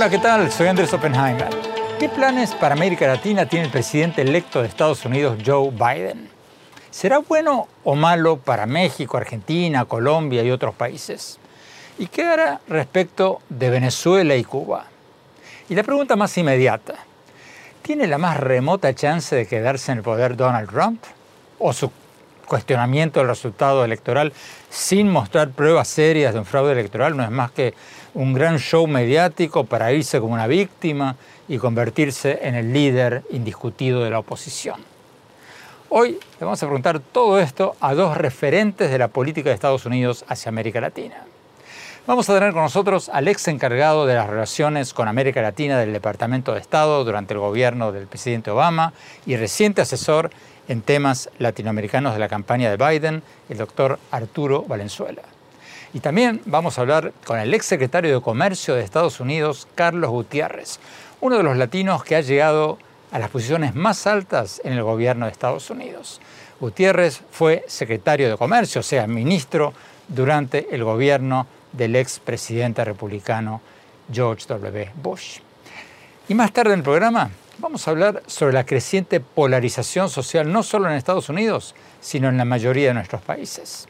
Hola, ¿qué tal? Soy Andrés Oppenheimer. ¿Qué planes para América Latina tiene el presidente electo de Estados Unidos, Joe Biden? ¿Será bueno o malo para México, Argentina, Colombia y otros países? ¿Y qué hará respecto de Venezuela y Cuba? Y la pregunta más inmediata, ¿tiene la más remota chance de quedarse en el poder Donald Trump? ¿O su cuestionamiento del resultado electoral sin mostrar pruebas serias de un fraude electoral no es más que un gran show mediático para irse como una víctima y convertirse en el líder indiscutido de la oposición? Hoy le vamos a preguntar todo esto a dos referentes de la política de Estados Unidos hacia América Latina. Vamos a tener con nosotros al ex encargado de las relaciones con América Latina del Departamento de Estado durante el gobierno del presidente Obama y reciente asesor en temas latinoamericanos de la campaña de Biden, el doctor Arturo Valenzuela. Y también vamos a hablar con el ex secretario de Comercio de Estados Unidos, Carlos Gutiérrez, uno de los latinos que ha llegado a las posiciones más altas en el gobierno de Estados Unidos. Gutiérrez fue secretario de Comercio, o sea, ministro durante el gobierno del ex presidente republicano George W. Bush. Y más tarde en el programa vamos a hablar sobre la creciente polarización social no solo en Estados Unidos, sino en la mayoría de nuestros países.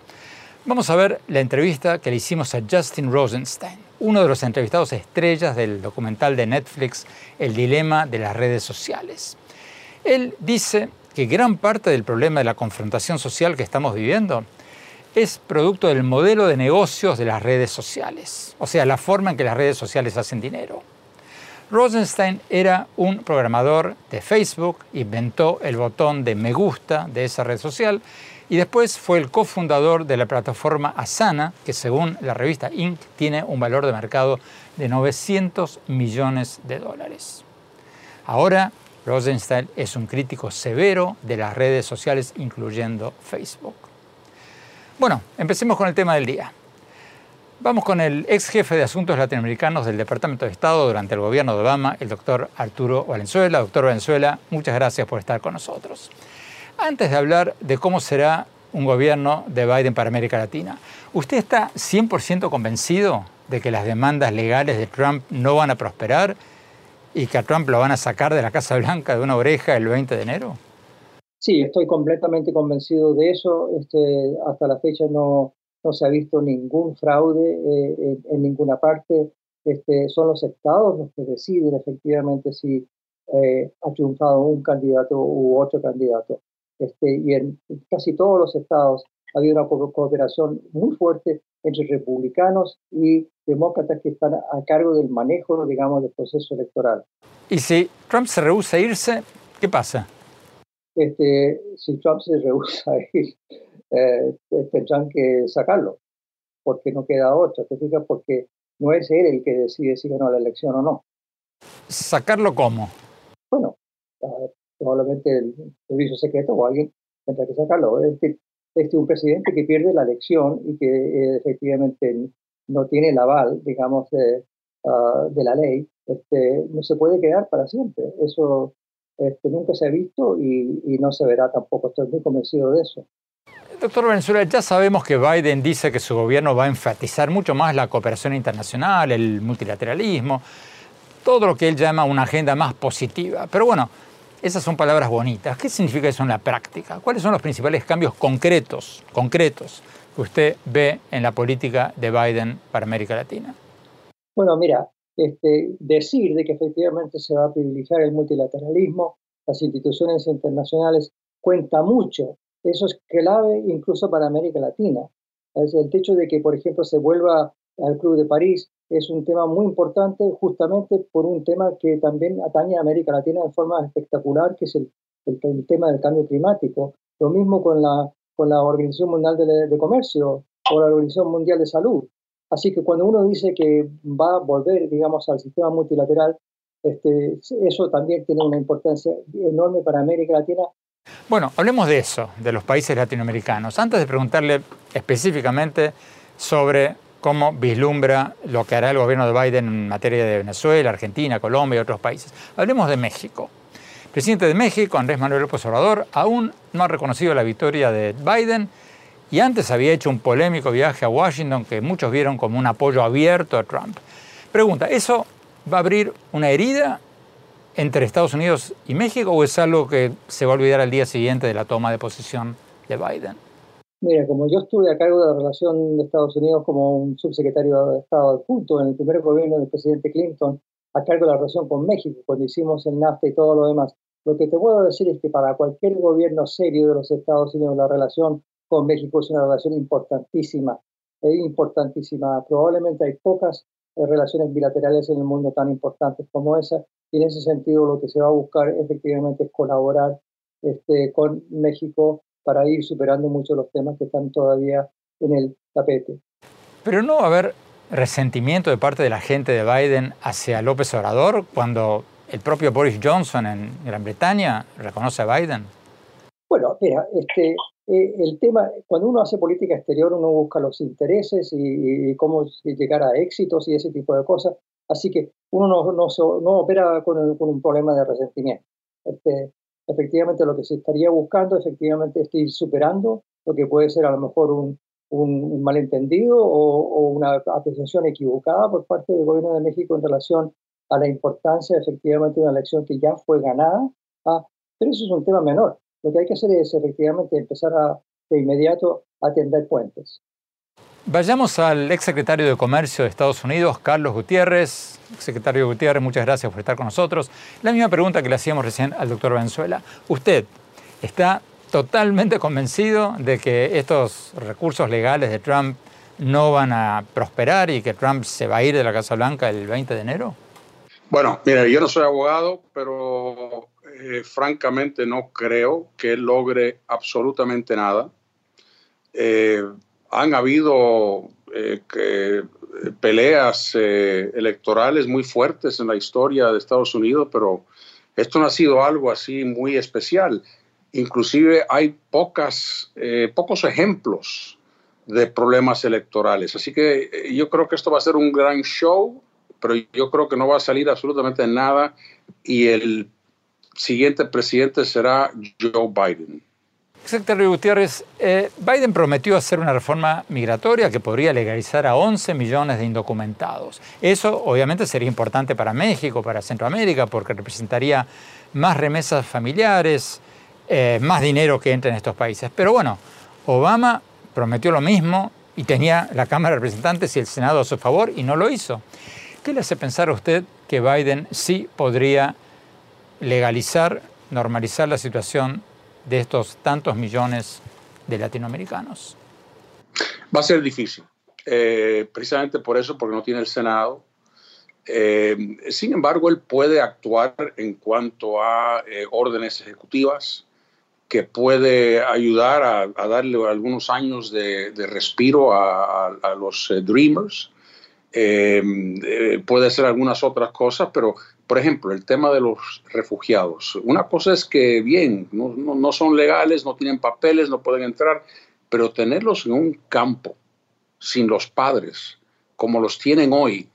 Vamos a ver la entrevista que le hicimos a Justin Rosenstein, uno de los entrevistados estrellas del documental de Netflix El dilema de las redes sociales. Él dice que gran parte del problema de la confrontación social que estamos viviendo es producto del modelo de negocios de las redes sociales, o sea, la forma en que las redes sociales hacen dinero. Rosenstein era un programador de Facebook, inventó el botón de me gusta de esa red social y después fue el cofundador de la plataforma Asana, que según la revista Inc. tiene un valor de mercado de 900 millones de dólares. Ahora, Rosenstein es un crítico severo de las redes sociales, incluyendo Facebook. Bueno, empecemos con el tema del día. Vamos con el ex jefe de Asuntos Latinoamericanos del Departamento de Estado durante el gobierno de Obama, el doctor Arturo Valenzuela. Doctor Valenzuela, muchas gracias por estar con nosotros. Antes de hablar de cómo será un gobierno de Biden para América Latina, ¿usted está 100% convencido de que las demandas legales de Trump no van a prosperar y que a Trump lo van a sacar de la Casa Blanca de una oreja el 20 de enero? Sí, estoy completamente convencido de eso. Este, hasta la fecha no, se ha visto ningún fraude eh, en, ninguna parte. Este, son los estados los que deciden efectivamente si eh, ha triunfado un candidato u otro candidato. Este, y en casi todos los estados ha habido una cooperación muy fuerte entre republicanos y demócratas que están a cargo del manejo, digamos, del proceso electoral. ¿Y si Trump se rehúsa a irse, qué pasa? este, si Trump se rehúsa a ir, eh, tendrán que sacarlo, porque no queda otra, ¿te fijas? Porque no es él el que decide si ganó la elección o no. ¿Sacarlo cómo? Probablemente el servicio secreto o alguien tendrá que sacarlo. Este, este un presidente que pierde la elección y que eh, efectivamente no tiene el aval, digamos, de, ah, de la ley, este, no se puede quedar para siempre. Eso este, nunca se ha visto y, no se verá tampoco. Estoy muy convencido de eso. Doctor Venezuela, ya sabemos que Biden dice que su gobierno va a enfatizar mucho más la cooperación internacional, el multilateralismo, todo lo que él llama una agenda más positiva. Pero bueno, esas son palabras bonitas. ¿Qué significa eso en la práctica? ¿Cuáles son los principales cambios concretos, concretos que usted ve en la política de Biden para América Latina? Bueno, mira, este, decir de que efectivamente se va a privilegiar el multilateralismo, las instituciones internacionales, cuenta mucho. Eso es clave incluso para América Latina. el hecho de que, por ejemplo, se vuelva al Club de París es un tema muy importante justamente por un tema que también atañe a América Latina de forma espectacular, que es el, tema del cambio climático. Lo mismo con la, con la Organización Mundial de Comercio o la Organización Mundial de Salud. Así que cuando uno dice que va a volver, digamos, al sistema multilateral, este, eso también tiene una importancia enorme para América Latina. Bueno, hablemos de eso, de los países latinoamericanos. Antes de preguntarle específicamente sobre cómo vislumbra lo que hará el gobierno de Biden en materia de Venezuela, Argentina, Colombia y otros países. Hablemos de México. El presidente de México, Andrés Manuel López Obrador, aún no ha reconocido la victoria de Biden y antes había hecho un polémico viaje a Washington que muchos vieron como un apoyo abierto a Trump. Pregunta, ¿eso va a abrir una herida entre Estados Unidos y México o es algo que se va a olvidar al día siguiente de la toma de posición de Biden? Mira, como yo estuve a cargo de la relación de Estados Unidos como un subsecretario de Estado adjunto en el primer gobierno del presidente Clinton, a cargo de la relación con México, cuando hicimos el NAFTA y todo lo demás, lo que te puedo decir es que para cualquier gobierno serio de los Estados Unidos, la relación con México es una relación importantísima, es importantísima. Probablemente hay pocas eh, relaciones bilaterales en el mundo tan importantes como esa, y en ese sentido lo que se va a buscar efectivamente es colaborar este, con México para ir superando muchos los temas que están todavía en el tapete. Pero no va a haber resentimiento de parte de la gente de Biden hacia López Obrador cuando el propio Boris Johnson en Gran Bretaña reconoce a Biden. Bueno, mira, este, eh, el tema, cuando uno hace política exterior, uno busca los intereses y, cómo llegar a éxitos y ese tipo de cosas. Así que uno no, no, no opera con, un problema de resentimiento. Este, efectivamente, lo que se estaría buscando, efectivamente, es ir superando lo que puede ser a lo mejor un, malentendido o, una apreciación equivocada por parte del gobierno de México en relación a la importancia efectivamente de una elección que ya fue ganada. Ah, pero eso es un tema menor. Lo que hay que hacer es efectivamente empezar de inmediato a tender puentes. Vayamos al exsecretario de Comercio de Estados Unidos, Carlos Gutiérrez. Secretario Gutiérrez, muchas gracias por estar con nosotros. La misma pregunta que le hacíamos recién al doctor Venezuela. ¿Usted está totalmente convencido de que estos recursos legales de Trump no van a prosperar y que Trump se va a ir de la Casa Blanca el 20 de enero? Bueno, mira, yo no soy abogado, pero eh, francamente no creo que logre absolutamente nada. Eh, han habido eh, peleas electorales muy fuertes en la historia de Estados Unidos, pero esto no ha sido algo así muy especial. Inclusive hay pocas, pocos ejemplos de problemas electorales. Así que yo creo que esto va a ser un gran show, pero yo creo que no va a salir absolutamente nada y el siguiente presidente será Joe Biden. Secretario Gutiérrez, eh, Biden prometió hacer una reforma migratoria que podría legalizar a 11 millones de indocumentados. Eso obviamente sería importante para México, para Centroamérica, porque representaría más remesas familiares, eh, más dinero que entra en estos países. Pero bueno, Obama prometió lo mismo y tenía la Cámara de Representantes y el Senado a su favor y no lo hizo. ¿Qué le hace pensar a usted que Biden sí podría legalizar, normalizar la situación de estos tantos millones de latinoamericanos? Va a ser difícil, eh, precisamente por eso, porque no tiene el Senado. Eh, sin embargo, él puede actuar en cuanto a eh, órdenes ejecutivas, que puede ayudar a, darle algunos años de, respiro a, a los Dreamers. puede hacer algunas otras cosas, pero por ejemplo, el tema de los refugiados. Una cosa es que, bien, no, son legales, no tienen papeles, no pueden entrar, pero tenerlos en un campo sin los padres, como los tienen hoy,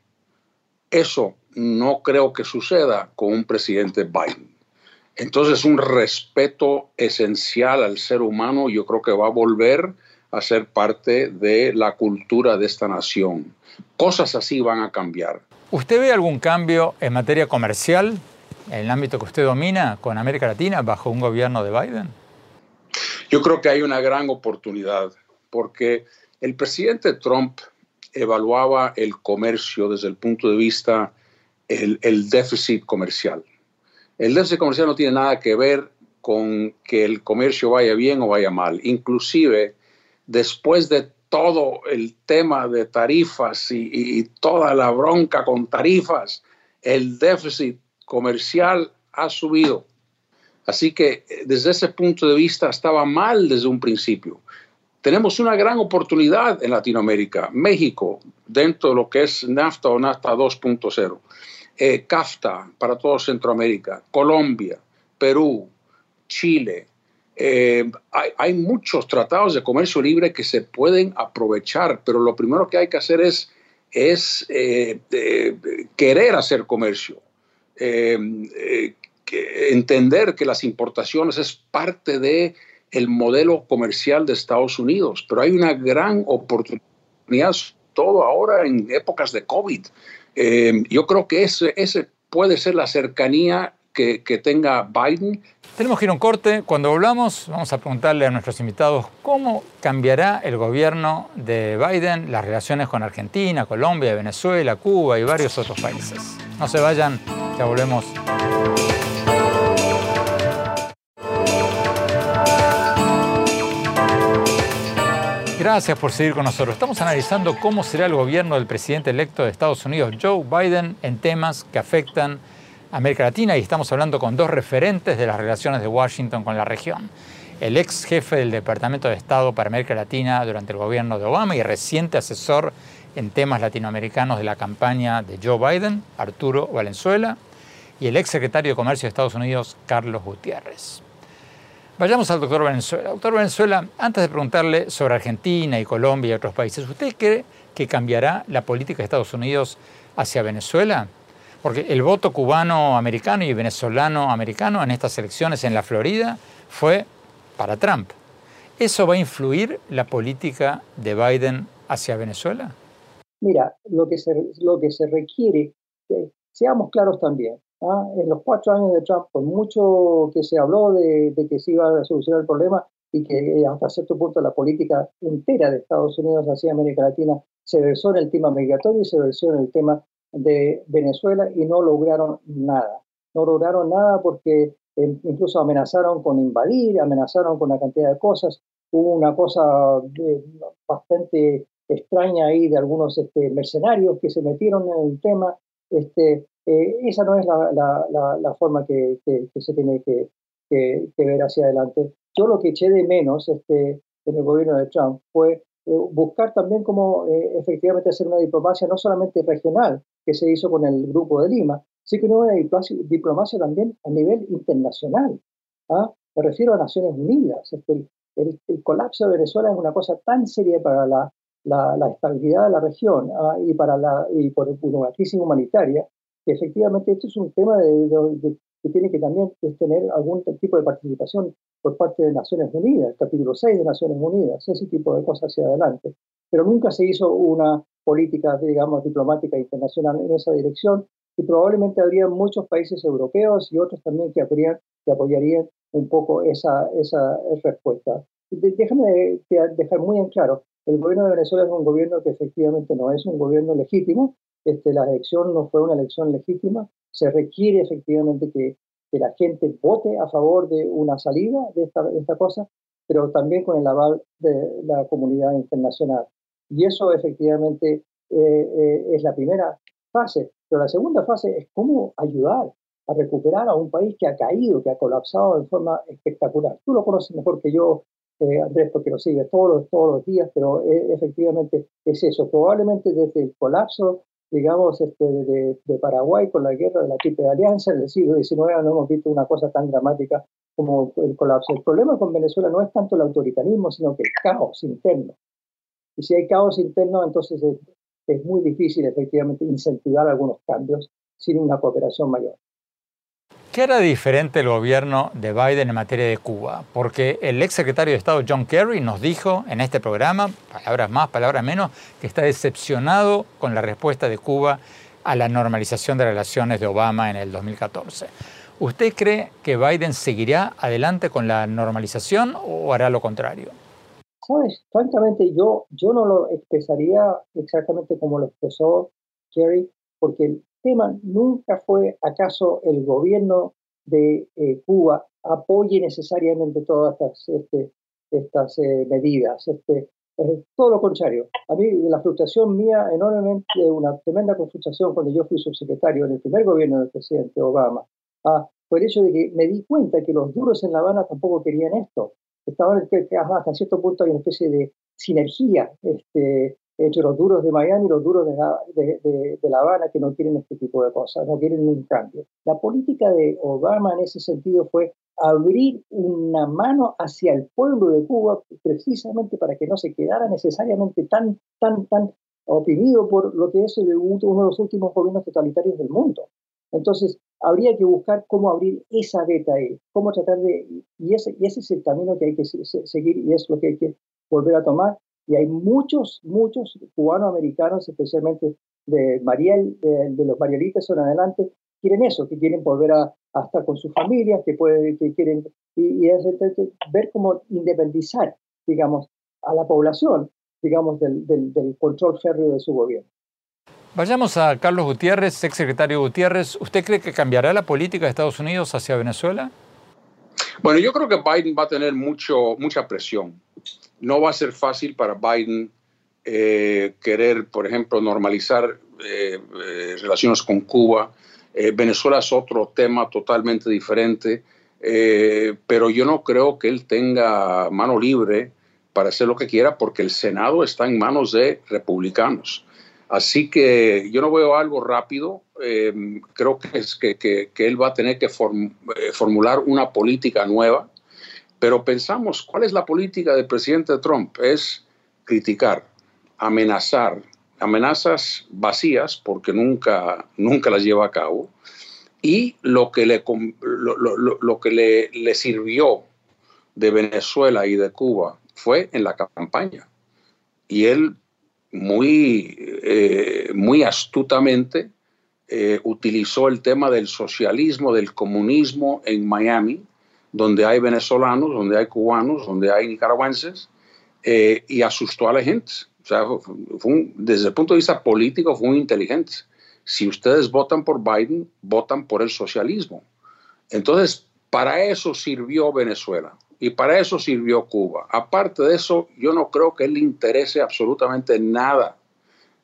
eso no creo que suceda con un presidente Biden. Entonces, un respeto esencial al ser humano, yo creo que va a volver a ser parte de la cultura de esta nación. Cosas así van a cambiar. ¿Usted ve algún cambio en materia comercial en el ámbito que usted domina con América Latina bajo un gobierno de Biden? Yo creo que hay una gran oportunidad porque el presidente Trump evaluaba el comercio desde el punto de vista el, el déficit comercial. El déficit comercial no tiene nada que ver con que el comercio vaya bien o vaya mal. Inclusive, después de todo el tema de tarifas y, toda la bronca con tarifas, el déficit comercial ha subido. Así que eh, desde ese punto de vista estaba mal desde un principio. Tenemos una gran oportunidad en Latinoamérica, México, dentro de lo que es NAFTA o NAFTA 2.0, eh, CAFTA para todo Centroamérica, Colombia, Perú, Chile, eh, hay, muchos tratados de comercio libre que se pueden aprovechar, pero lo primero que hay que hacer es, es eh, querer hacer comercio, eh, entender que las importaciones es parte de el modelo comercial de Estados Unidos, pero hay una gran oportunidad, todo ahora en épocas de COVID. Eh, yo creo que ese, ese puede ser la cercanía que, tenga Biden. Tenemos que ir a un corte. Cuando volvamos, vamos a preguntarle a nuestros invitados cómo cambiará el gobierno de Biden las relaciones con Argentina, Colombia, Venezuela, Cuba y varios otros países. No se vayan, ya volvemos. Gracias por seguir con nosotros. Estamos analizando cómo será el gobierno del presidente electo de Estados Unidos, Joe Biden, en temas que afectan América Latina y estamos hablando con dos referentes de las relaciones de Washington con la región. El ex jefe del Departamento de Estado para América Latina durante el gobierno de Obama y reciente asesor en temas latinoamericanos de la campaña de Joe Biden, Arturo Valenzuela, y el ex secretario de Comercio de Estados Unidos, Carlos Gutiérrez. Vayamos al doctor Venezuela. Doctor Venezuela, antes de preguntarle sobre Argentina y Colombia y otros países, ¿usted cree que cambiará la política de Estados Unidos hacia Venezuela? Porque el voto cubano-americano y venezolano-americano en estas elecciones en la Florida fue para Trump. ¿Eso va a influir la política de Biden hacia Venezuela? Mira, lo que se, lo que se requiere, seamos claros también, ¿ah? En los cuatro años de Trump, por mucho que se habló de, que se iba a solucionar el problema y que eh, hasta cierto punto la política entera de Estados Unidos hacia América Latina se versó en el tema migratorio y se versó en el tema de Venezuela y no lograron nada. No lograron nada porque eh, incluso amenazaron con invadir, amenazaron con una cantidad de cosas. Hubo una cosa eh, bastante extraña ahí de algunos este, mercenarios que se metieron en el tema. Este, eh, esa no es la, forma que, se tiene que, ver hacia adelante. Yo lo que eché de menos este, en el gobierno de Trump fue buscar también cómo efectivamente hacer una diplomacia no solamente regional, que se hizo con el Grupo de Lima, sino una diplomacia, también a nivel internacional. ¿ah? Me refiero a Naciones Unidas. Este, el, colapso de Venezuela es una cosa tan seria para la, estabilidad de la región ¿ah? y, para la, y por una crisis humanitaria efectivamente esto es un tema de, que tiene que también tener algún tipo de participación por parte de Naciones Unidas, el capítulo 6 de Naciones Unidas, ese tipo de cosas hacia adelante. Pero nunca se hizo una política, digamos, diplomática internacional en esa dirección y probablemente habría muchos países europeos y otros también que, que apoyarían un poco esa, esa respuesta. Déjame dejar muy en claro, el gobierno de Venezuela es un gobierno que efectivamente no es un gobierno legítimo, este, la elección no fue una elección legítima, se requiere efectivamente que, la gente vote a favor de una salida de esta, cosa, pero también con el aval de la comunidad internacional. Y eso efectivamente eh, eh, es la primera fase. Pero la segunda fase es cómo ayudar a recuperar a un país que ha caído, que ha colapsado de forma espectacular. Tú lo conoces mejor que yo, eh, Andrés, porque lo sigues todos todos los días, pero efectivamente es eso. Probablemente desde el colapso digamos, este, de, Paraguay con la guerra de la Triple Alianza en el siglo XIX no hemos visto una cosa tan dramática como el colapso. El problema con Venezuela no es tanto el autoritarismo, sino que el caos interno. Y si hay caos interno, entonces es, es muy difícil efectivamente incentivar algunos cambios sin una cooperación mayor. ¿Qué era diferente el gobierno de Biden en materia de Cuba? Porque el ex secretario de Estado John Kerry nos dijo en este programa, palabras más, palabras menos, que está decepcionado con la respuesta de Cuba a la normalización de relaciones de Obama en el 2014. ¿Usted cree que Biden seguirá adelante con la normalización o hará lo contrario? Sabes, francamente yo, yo no lo expresaría exactamente como lo expresó Kerry, porque tema nunca fue acaso el gobierno de eh, Cuba apoye necesariamente todas estas, este, estas eh, medidas. Este, todo lo contrario. A mí la frustración mía enormemente, una tremenda frustración cuando yo fui subsecretario en el primer gobierno del presidente Obama, ah, fue el hecho de que me di cuenta que los duros en La Habana tampoco querían esto. Estaban hasta cierto punto hay una especie de sinergia este, entre los duros de Miami y los duros de la, de, La Habana que no quieren este tipo de cosas, no quieren un cambio. La política de Obama en ese sentido fue abrir una mano hacia el pueblo de Cuba precisamente para que no se quedara necesariamente tan, tan, tan oprimido por lo que es uno de los últimos gobiernos totalitarios del mundo. Entonces, habría que buscar cómo abrir esa beta ahí, cómo tratar de... Y ese, y ese es el camino que hay que seguir y es lo que hay que volver a tomar y hay muchos, muchos cubanoamericanos, especialmente de Mariel, de, los marielitas en adelante, quieren eso, que quieren volver a, estar con sus familias, que, puede, que quieren, y, es, ver cómo independizar, digamos, a la población, digamos, del, del control férreo de su gobierno. Vayamos a Carlos Gutiérrez, exsecretario Gutiérrez. ¿Usted cree que cambiará la política de Estados Unidos hacia Venezuela? Bueno, yo creo que Biden va a tener mucho, mucha presión. No va a ser fácil para Biden eh, querer, por ejemplo, normalizar eh, eh, relaciones con Cuba. Venezuela es otro tema totalmente diferente, pero yo no creo que él tenga mano libre para hacer lo que quiera porque el Senado está en manos de republicanos. Así que yo no veo algo rápido. creo que, es que, él va a tener que formular una política nueva. Pero pensamos, ¿cuál es la política del presidente Trump? Es criticar, amenazar, amenazas vacías porque nunca, nunca las lleva a cabo, y lo que le, lo, que le, le, sirvió de Venezuela y de Cuba fue en la campaña. Y él muy, eh, muy astutamente eh, utilizó el tema del socialismo, del comunismo en Miami, donde hay venezolanos, donde hay cubanos, donde hay nicaragüenses, eh, y asustó a la gente. O sea, desde el punto de vista político fue muy inteligente. Si ustedes votan por Biden, votan por el socialismo. Entonces, para eso sirvió Venezuela y para eso sirvió Cuba. Aparte de eso, yo no creo que le interese absolutamente nada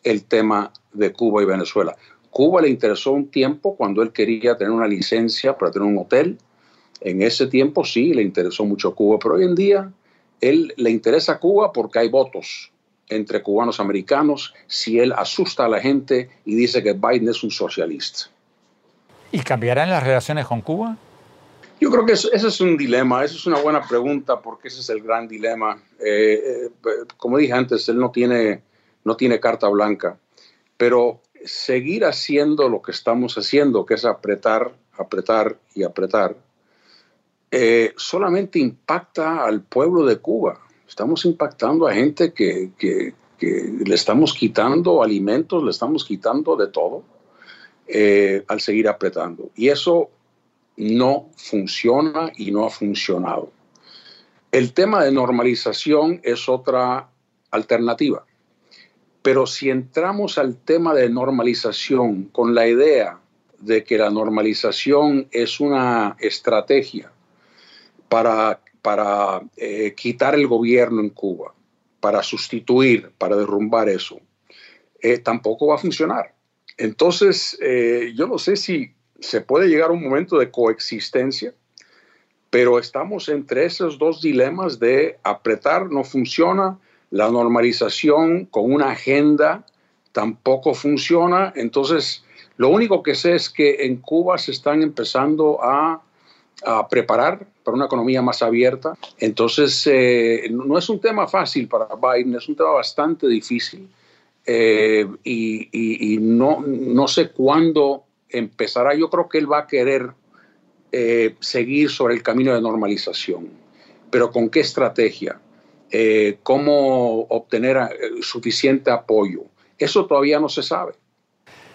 el tema de Cuba y Venezuela. Cuba le interesó un tiempo cuando él quería tener una licencia para tener un hotel. En ese tiempo sí le interesó mucho Cuba, pero hoy en día él le interesa Cuba porque hay votos entre cubanos americanos si él asusta a la gente y dice que Biden es un socialista. ¿Y cambiarán las relaciones con Cuba? Yo creo que ese es un dilema, esa es una buena pregunta porque ese es el gran dilema. Eh, eh, como dije antes, él no tiene, no tiene carta blanca, pero seguir haciendo lo que estamos haciendo, que es apretar, apretar y apretar, eh, solamente impacta al pueblo de Cuba. Estamos impactando a gente que, le estamos quitando alimentos, le estamos quitando de todo eh, al seguir apretando. Y eso no funciona y no ha funcionado. El tema de normalización es otra alternativa. Pero si entramos al tema de normalización con la idea de que la normalización es una estrategia para para eh, quitar el gobierno en Cuba, para sustituir, para derrumbar eso, eh, tampoco va a funcionar. Entonces, eh, yo no sé si se puede llegar a un momento de coexistencia, pero estamos entre esos dos dilemas de apretar no funciona, la normalización con una agenda tampoco funciona. Entonces, lo único que sé es que en Cuba se están empezando a a preparar para una economía más abierta. Entonces, eh, no es un tema fácil para Biden, es un tema bastante difícil eh, y, no, no, sé cuándo empezará. Yo creo que él va a querer eh, seguir sobre el camino de normalización, pero ¿con qué estrategia? ¿Cómo obtener suficiente apoyo? Eso todavía no se sabe.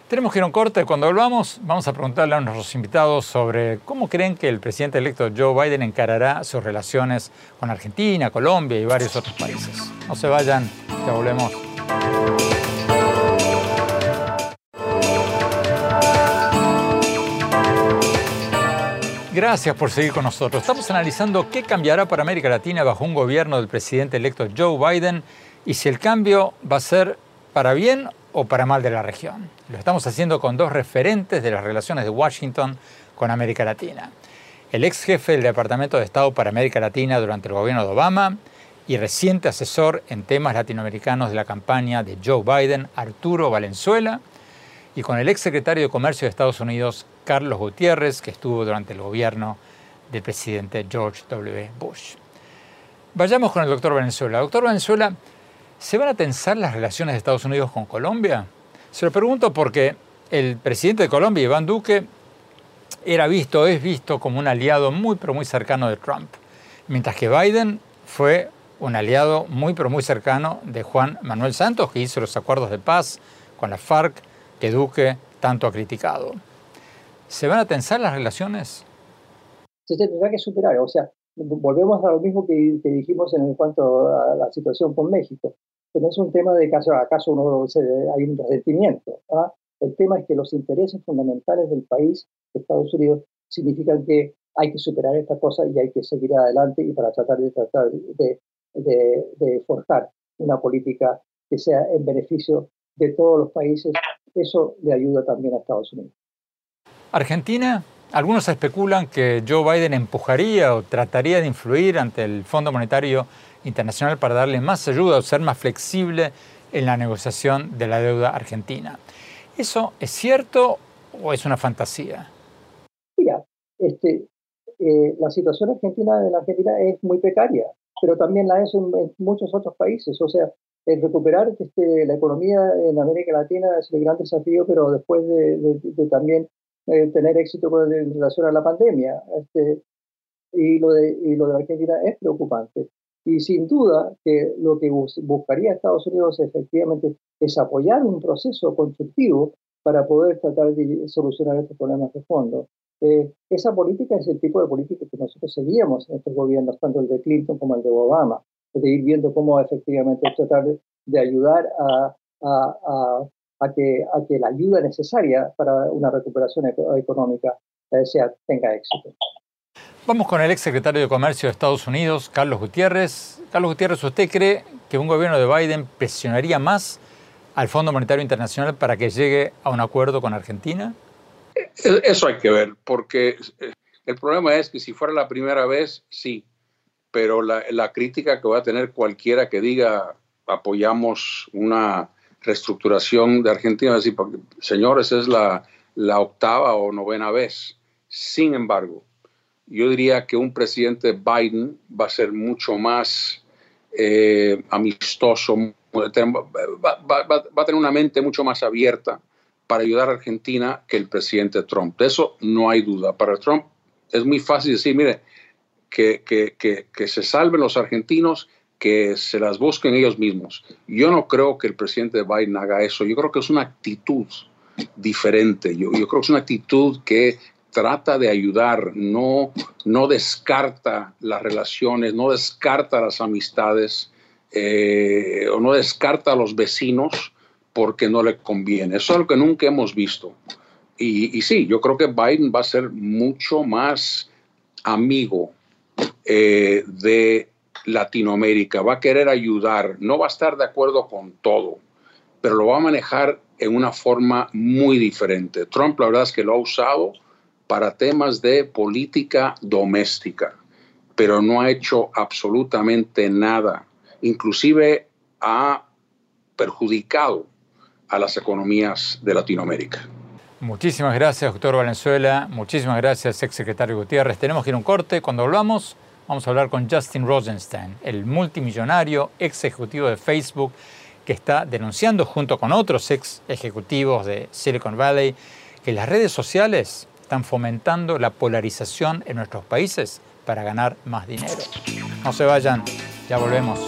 Tenemos que ir a un corte. Cuando volvamos, vamos a preguntarle a nuestros invitados sobre cómo creen que el presidente electo Joe Biden encarará sus relaciones con Argentina, Colombia y varios otros países. No se vayan, ya volvemos. Gracias por seguir con nosotros. Estamos analizando qué cambiará para América Latina bajo un gobierno del presidente electo Joe Biden y si el cambio va a ser para bien o para mal de la región. Lo estamos haciendo con dos referentes de las relaciones de Washington con América Latina. El ex jefe del Departamento de Estado para América Latina durante el gobierno de Obama y reciente asesor en temas latinoamericanos de la campaña de Joe Biden, Arturo Valenzuela, y con el ex secretario de Comercio de Estados Unidos, Carlos Gutiérrez, que estuvo durante el gobierno del presidente George W. Bush. Vayamos con el doctor Valenzuela. Doctor Valenzuela, ¿Se van a tensar las relaciones de Estados Unidos con Colombia? Se lo pregunto porque el presidente de Colombia, Iván Duque, era visto, es visto como un aliado muy, pero muy cercano de Trump, mientras que Biden fue un aliado muy, pero muy cercano de Juan Manuel Santos, que hizo los acuerdos de paz con la FARC que Duque tanto ha criticado. ¿Se van a tensar las relaciones? Se tendrá que superar, o sea, volvemos a lo mismo que, dijimos en cuanto a la situación con México. Pero no es un tema de caso a caso uno hay un resentimiento. ¿ah? El tema es que los intereses fundamentales del país, de Estados Unidos, significan que hay que superar esta cosa y hay que seguir adelante y para tratar de tratar de, de forjar una política que sea en beneficio de todos los países. Eso le ayuda también a Estados Unidos. Argentina algunos especulan que Joe Biden empujaría o trataría de influir ante el Fondo Monetario Internacional para darle más ayuda o ser más flexible en la negociación de la deuda argentina. ¿Eso es cierto o es una fantasía? Mira, este, eh, la situación argentina de la Argentina es muy precaria, pero también la es en, muchos otros países. O sea, el recuperar este, la economía en América Latina es el gran desafío, pero después de también eh, tener éxito con, en relación a la pandemia. Este, y, lo de, y lo de Argentina es preocupante. Y sin duda que lo que buscaría Estados Unidos efectivamente es apoyar un proceso constructivo para poder tratar de solucionar estos problemas de fondo. Eh, esa política es el tipo de política que nosotros seguíamos en estos gobiernos, tanto el de Clinton como el de Obama, de ir viendo cómo efectivamente tratar de, ayudar a, a, a que, a que la ayuda necesaria para una recuperación económica eh, sea, tenga éxito. Vamos con el ex secretario de Comercio de Estados Unidos, Carlos Gutiérrez. Carlos Gutiérrez, ¿usted cree que un gobierno de Biden presionaría más al Fondo Monetario Internacional para que llegue a un acuerdo con Argentina? E, eso hay que ver, porque eh, el problema es que si fuera la primera vez, sí, pero la, la crítica que va a tener cualquiera que diga apoyamos una reestructuración de Argentina, decir, porque, señores, es la, la octava o novena vez. Sin embargo, yo diría que un presidente Biden va a ser mucho más eh, amistoso, va, a tener una mente mucho más abierta para ayudar a Argentina que el presidente Trump. De eso no hay duda. Para Trump es muy fácil decir, mire, que, que, que, que se salven los argentinos que se las busquen ellos mismos. Yo no creo que el presidente Biden haga eso. Yo creo que es una actitud diferente. Yo, creo que es una actitud que trata de ayudar, no, no descarta las relaciones, no descarta las amistades eh, o no descarta a los vecinos porque no le conviene. Eso es algo que nunca hemos visto. Y, y sí, yo creo que Biden va a ser mucho más amigo eh, de Latinoamérica, va a querer ayudar, no va a estar de acuerdo con todo, pero lo va a manejar en una forma muy diferente. Trump la verdad es que lo ha usado para temas de política doméstica, pero no ha hecho absolutamente nada. Inclusive ha perjudicado a las economías de Latinoamérica. Muchísimas gracias, doctor Valenzuela. Muchísimas gracias, exsecretario Gutiérrez. Tenemos que ir a un corte. Cuando volvamos, Vamos a hablar con Justin Rosenstein, el multimillonario ex ejecutivo de Facebook que está denunciando junto con otros ex ejecutivos de Silicon Valley que las redes sociales están fomentando la polarización en nuestros países para ganar más dinero. No se vayan, ya volvemos.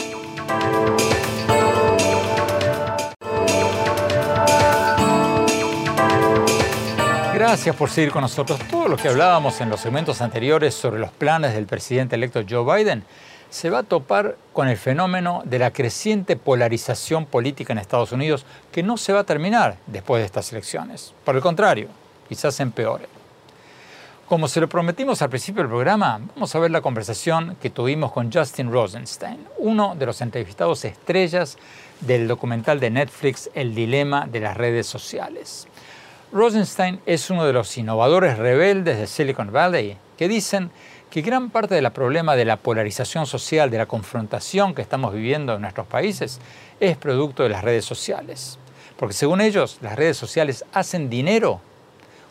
Gracias por seguir con nosotros. Todo lo que hablábamos en los segmentos anteriores sobre los planes del presidente electo Joe Biden se va a topar con el fenómeno de la creciente polarización política en Estados Unidos que no se va a terminar después de estas elecciones. Por el contrario, quizás empeore. Como se lo prometimos al principio del programa, vamos a ver la conversación que tuvimos con Justin Rosenstein, uno de los entrevistados estrellas del documental de Netflix El dilema de las redes sociales. Rosenstein es uno de los innovadores rebeldes de Silicon Valley que dicen que gran parte del problema de la polarización social, de la confrontación que estamos viviendo en nuestros países, es producto de las redes sociales. Porque según ellos, las redes sociales hacen dinero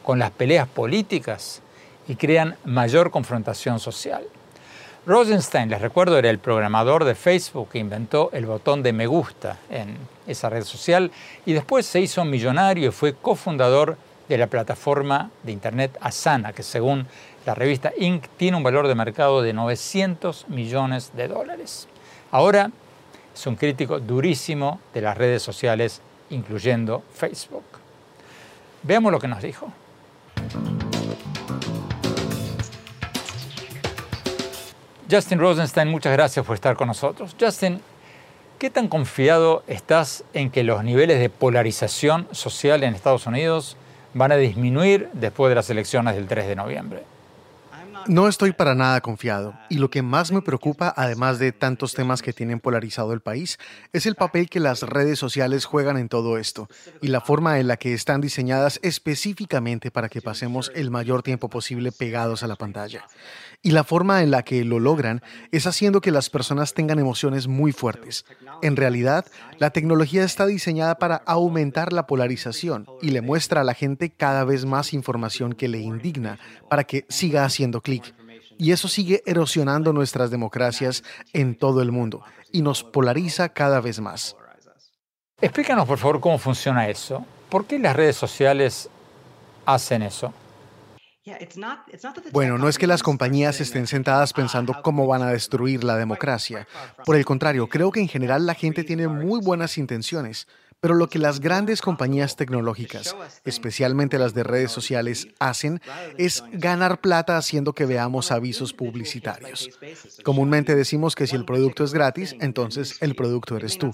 con las peleas políticas y crean mayor confrontación social. Rosenstein, les recuerdo, era el programador de Facebook que inventó el botón de me gusta en esa red social y después se hizo millonario y fue cofundador de la plataforma de Internet Asana, que según la revista Inc. tiene un valor de mercado de 900 millones de dólares. Ahora es un crítico durísimo de las redes sociales, incluyendo Facebook. Veamos lo que nos dijo. Justin Rosenstein, muchas gracias por estar con nosotros. Justin, ¿qué tan confiado estás en que los niveles de polarización social en Estados Unidos van a disminuir después de las elecciones del 3 de noviembre? No estoy para nada confiado y lo que más me preocupa, además de tantos temas que tienen polarizado el país, es el papel que las redes sociales juegan en todo esto y la forma en la que están diseñadas específicamente para que pasemos el mayor tiempo posible pegados a la pantalla. Y la forma en la que lo logran es haciendo que las personas tengan emociones muy fuertes. En realidad, la tecnología está diseñada para aumentar la polarización y le muestra a la gente cada vez más información que le indigna para que siga haciendo clic. Y eso sigue erosionando nuestras democracias en todo el mundo y nos polariza cada vez más. Explícanos, por favor, cómo funciona eso. ¿Por qué las redes sociales hacen eso? Bueno, no es que las compañías estén sentadas pensando cómo van a destruir la democracia. Por el contrario, creo que en general la gente tiene muy buenas intenciones. Pero lo que las grandes compañías tecnológicas, especialmente las de redes sociales, hacen es ganar plata haciendo que veamos avisos publicitarios. Comúnmente decimos que si el producto es gratis, entonces el producto eres tú.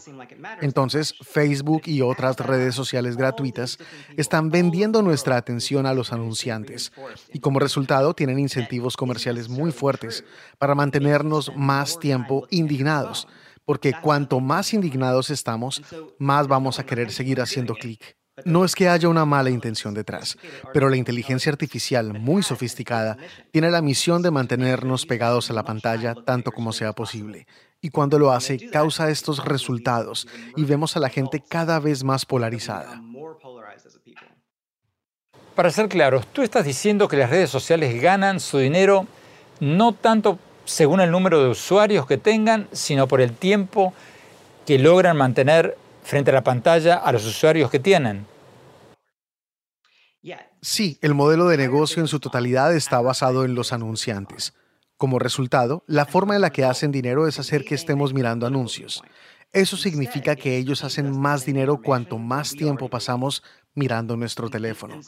Entonces, Facebook y otras redes sociales gratuitas están vendiendo nuestra atención a los anunciantes y como resultado tienen incentivos comerciales muy fuertes para mantenernos más tiempo indignados porque cuanto más indignados estamos, más vamos a querer seguir haciendo clic. No es que haya una mala intención detrás, pero la inteligencia artificial muy sofisticada tiene la misión de mantenernos pegados a la pantalla tanto como sea posible. Y cuando lo hace, causa estos resultados y vemos a la gente cada vez más polarizada. Para ser claros, tú estás diciendo que las redes sociales ganan su dinero no tanto según el número de usuarios que tengan, sino por el tiempo que logran mantener frente a la pantalla a los usuarios que tienen. Sí, el modelo de negocio en su totalidad está basado en los anunciantes. Como resultado, la forma en la que hacen dinero es hacer que estemos mirando anuncios. Eso significa que ellos hacen más dinero cuanto más tiempo pasamos mirando nuestro teléfono.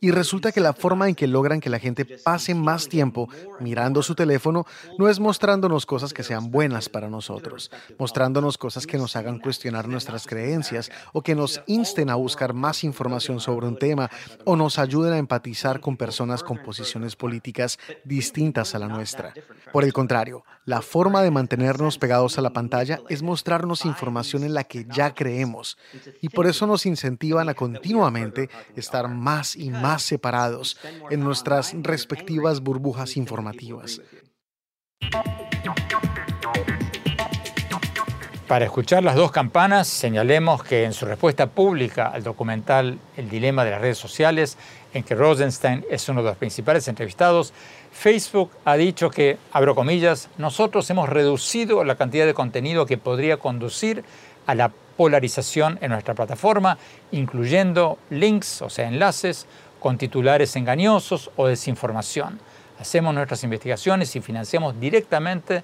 Y resulta que la forma en que logran que la gente pase más tiempo mirando su teléfono no es mostrándonos cosas que sean buenas para nosotros, mostrándonos cosas que nos hagan cuestionar nuestras creencias o que nos insten a buscar más información sobre un tema o nos ayuden a empatizar con personas con posiciones políticas distintas a la nuestra. Por el contrario, la forma de mantenernos pegados a la pantalla es mostrarnos información en la que ya creemos y por eso nos incentivan a continuar estar más y más separados en nuestras respectivas burbujas informativas. Para escuchar las dos campanas, señalemos que en su respuesta pública al documental El dilema de las redes sociales, en que Rosenstein es uno de los principales entrevistados, Facebook ha dicho que, abro comillas, nosotros hemos reducido la cantidad de contenido que podría conducir a la polarización en nuestra plataforma, incluyendo links, o sea, enlaces, con titulares engañosos o desinformación. Hacemos nuestras investigaciones y financiamos directamente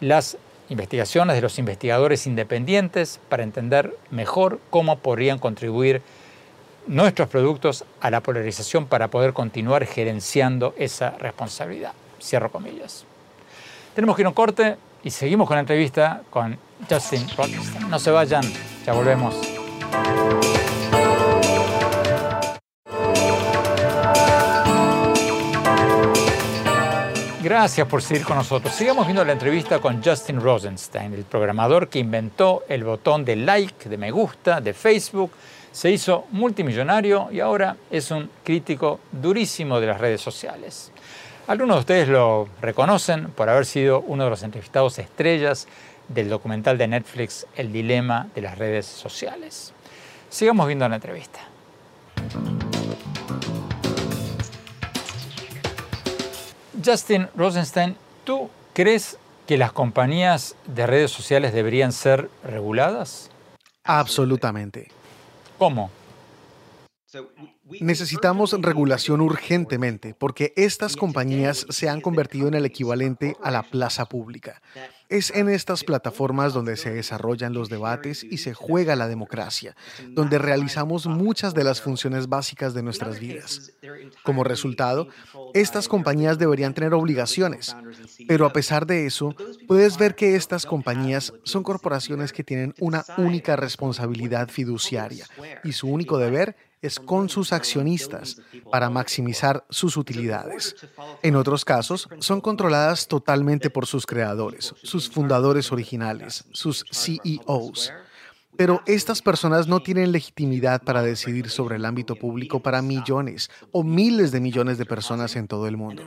las investigaciones de los investigadores independientes para entender mejor cómo podrían contribuir nuestros productos a la polarización para poder continuar gerenciando esa responsabilidad. Cierro comillas. Tenemos que ir a un corte y seguimos con la entrevista con Justin Rochester. No se vayan, ya volvemos. Gracias por seguir con nosotros. Sigamos viendo la entrevista con Justin Rosenstein, el programador que inventó el botón de like, de me gusta, de Facebook. Se hizo multimillonario y ahora es un crítico durísimo de las redes sociales. Algunos de ustedes lo reconocen por haber sido uno de los entrevistados estrellas del documental de Netflix El dilema de las redes sociales. Sigamos viendo la entrevista. Justin Rosenstein, ¿tú crees que las compañías de redes sociales deberían ser reguladas? Absolutamente. ¿Cómo? Necesitamos regulación urgentemente porque estas compañías se han convertido en el equivalente a la plaza pública. Es en estas plataformas donde se desarrollan los debates y se juega la democracia, donde realizamos muchas de las funciones básicas de nuestras vidas. Como resultado, estas compañías deberían tener obligaciones, pero a pesar de eso, puedes ver que estas compañías son corporaciones que tienen una única responsabilidad fiduciaria y su único deber es con sus accionistas para maximizar sus utilidades. En otros casos, son controladas totalmente por sus creadores, sus fundadores originales, sus CEOs. Pero estas personas no tienen legitimidad para decidir sobre el ámbito público para millones o miles de millones de personas en todo el mundo.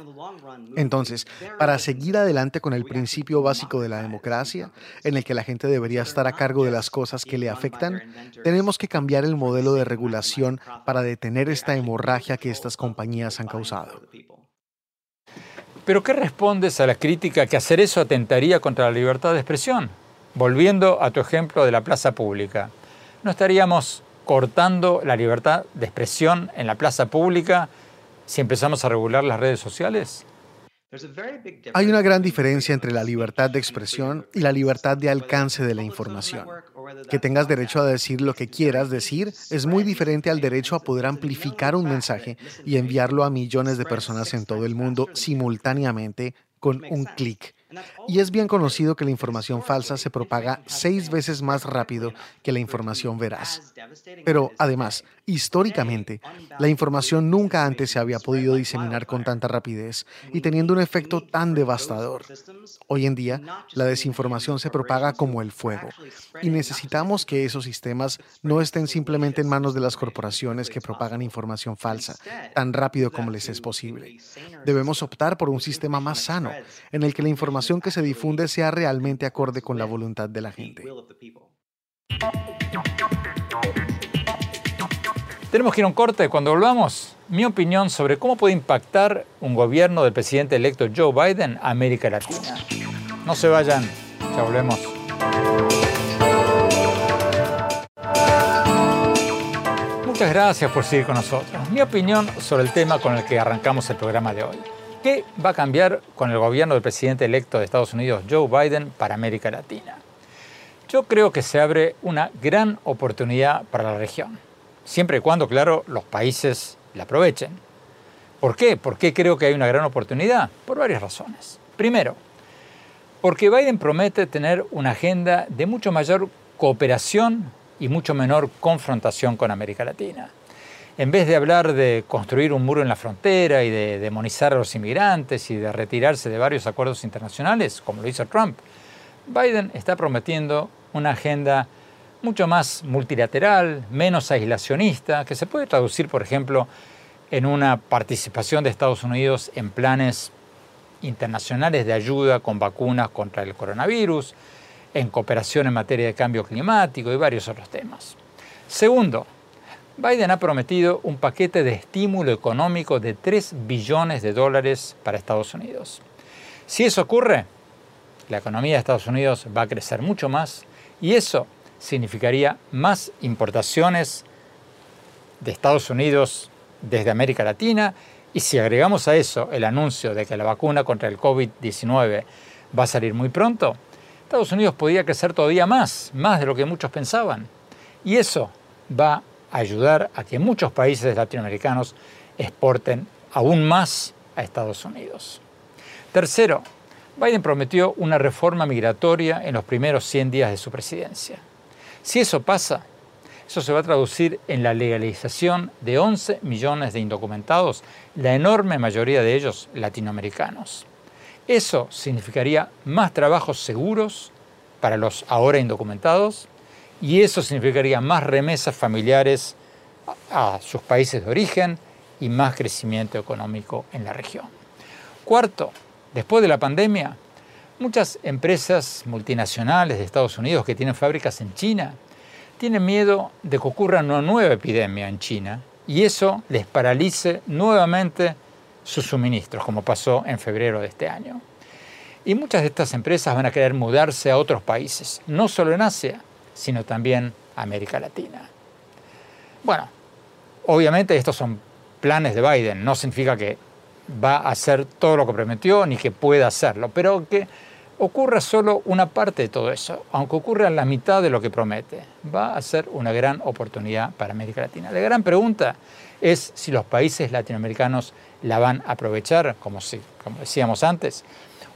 Entonces, para seguir adelante con el principio básico de la democracia, en el que la gente debería estar a cargo de las cosas que le afectan, tenemos que cambiar el modelo de regulación para detener esta hemorragia que estas compañías han causado. ¿Pero qué respondes a la crítica que hacer eso atentaría contra la libertad de expresión? Volviendo a tu ejemplo de la plaza pública, ¿no estaríamos cortando la libertad de expresión en la plaza pública si empezamos a regular las redes sociales? Hay una gran diferencia entre la libertad de expresión y la libertad de alcance de la información. Que tengas derecho a decir lo que quieras decir es muy diferente al derecho a poder amplificar un mensaje y enviarlo a millones de personas en todo el mundo simultáneamente con un clic. Y es bien conocido que la información falsa se propaga seis veces más rápido que la información veraz. Pero además, históricamente, la información nunca antes se había podido diseminar con tanta rapidez y teniendo un efecto tan devastador. Hoy en día, la desinformación se propaga como el fuego y necesitamos que esos sistemas no estén simplemente en manos de las corporaciones que propagan información falsa tan rápido como les es posible. Debemos optar por un sistema más sano en el que la información que se difunde sea realmente acorde con la voluntad de la gente. Tenemos que ir a un corte. Cuando volvamos, mi opinión sobre cómo puede impactar un gobierno del presidente electo Joe Biden a América Latina. No se vayan, ya volvemos. Muchas gracias por seguir con nosotros. Mi opinión sobre el tema con el que arrancamos el programa de hoy. ¿Qué va a cambiar con el gobierno del presidente electo de Estados Unidos, Joe Biden, para América Latina? Yo creo que se abre una gran oportunidad para la región, siempre y cuando, claro, los países la aprovechen. ¿Por qué? ¿Por qué creo que hay una gran oportunidad? Por varias razones. Primero, porque Biden promete tener una agenda de mucho mayor cooperación y mucho menor confrontación con América Latina en vez de hablar de construir un muro en la frontera y de demonizar a los inmigrantes y de retirarse de varios acuerdos internacionales, como lo hizo Trump, Biden está prometiendo una agenda mucho más multilateral, menos aislacionista, que se puede traducir, por ejemplo, en una participación de Estados Unidos en planes internacionales de ayuda con vacunas contra el coronavirus, en cooperación en materia de cambio climático y varios otros temas. Segundo, Biden ha prometido un paquete de estímulo económico de 3 billones de dólares para Estados Unidos. Si eso ocurre, la economía de Estados Unidos va a crecer mucho más y eso significaría más importaciones de Estados Unidos desde América Latina y si agregamos a eso el anuncio de que la vacuna contra el COVID-19 va a salir muy pronto, Estados Unidos podría crecer todavía más, más de lo que muchos pensaban. Y eso va ayudar a que muchos países latinoamericanos exporten aún más a Estados Unidos. Tercero, Biden prometió una reforma migratoria en los primeros 100 días de su presidencia. Si eso pasa, eso se va a traducir en la legalización de 11 millones de indocumentados, la enorme mayoría de ellos latinoamericanos. Eso significaría más trabajos seguros para los ahora indocumentados y eso significaría más remesas familiares a sus países de origen y más crecimiento económico en la región. Cuarto, después de la pandemia, muchas empresas multinacionales de Estados Unidos que tienen fábricas en China tienen miedo de que ocurra una nueva epidemia en China y eso les paralice nuevamente sus suministros, como pasó en febrero de este año. Y muchas de estas empresas van a querer mudarse a otros países, no solo en Asia, sino también América Latina. Bueno, Obviamente estos son planes de Biden, no significa que va a hacer todo lo que prometió ni que pueda hacerlo, pero que ocurra solo una parte de todo eso, aunque ocurra la mitad de lo que promete, va a ser una gran oportunidad para América Latina. La gran pregunta es si los países latinoamericanos la van a aprovechar, como, si, como decíamos antes,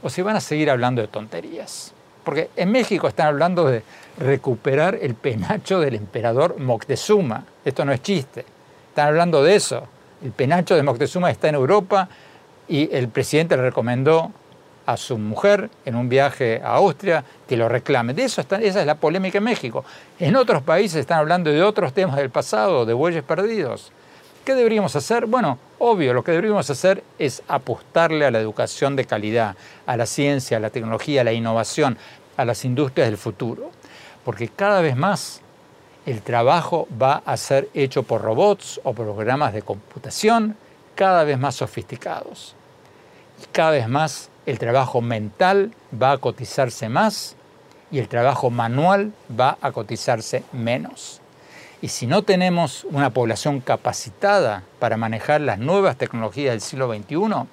o si van a seguir hablando de tonterías. Porque en México están hablando de recuperar el penacho del emperador Moctezuma. Esto no es chiste. Están hablando de eso. El penacho de Moctezuma está en Europa y el presidente le recomendó a su mujer en un viaje a Austria que lo reclame. De eso esa es la polémica en México. En otros países están hablando de otros temas del pasado, de bueyes perdidos. ¿Qué deberíamos hacer? Bueno, obvio, lo que deberíamos hacer es apostarle a la educación de calidad, a la ciencia, a la tecnología, a la innovación, a las industrias del futuro. Porque cada vez más el trabajo va a ser hecho por robots o programas de computación cada vez más sofisticados. Y cada vez más el trabajo mental va a cotizarse más y el trabajo manual va a cotizarse menos. Y si no tenemos una población capacitada para manejar las nuevas tecnologías del siglo XXI,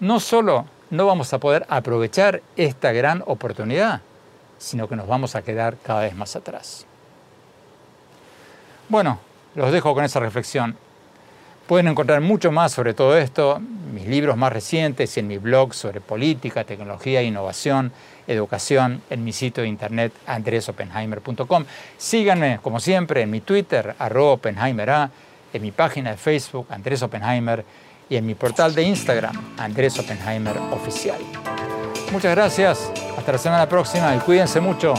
no solo no vamos a poder aprovechar esta gran oportunidad, sino que nos vamos a quedar cada vez más atrás. Bueno, los dejo con esa reflexión. Pueden encontrar mucho más sobre todo esto, mis libros más recientes y en mi blog sobre política, tecnología, innovación, educación, en mi sitio de internet andresopenheimer.com. Síganme, como siempre, en mi Twitter, arroba Oppenheimer en mi página de Facebook, Andrés Oppenheimer, y en mi portal de Instagram, Andrés Oppenheimer Oficial. Muchas gracias, hasta la semana próxima y cuídense mucho.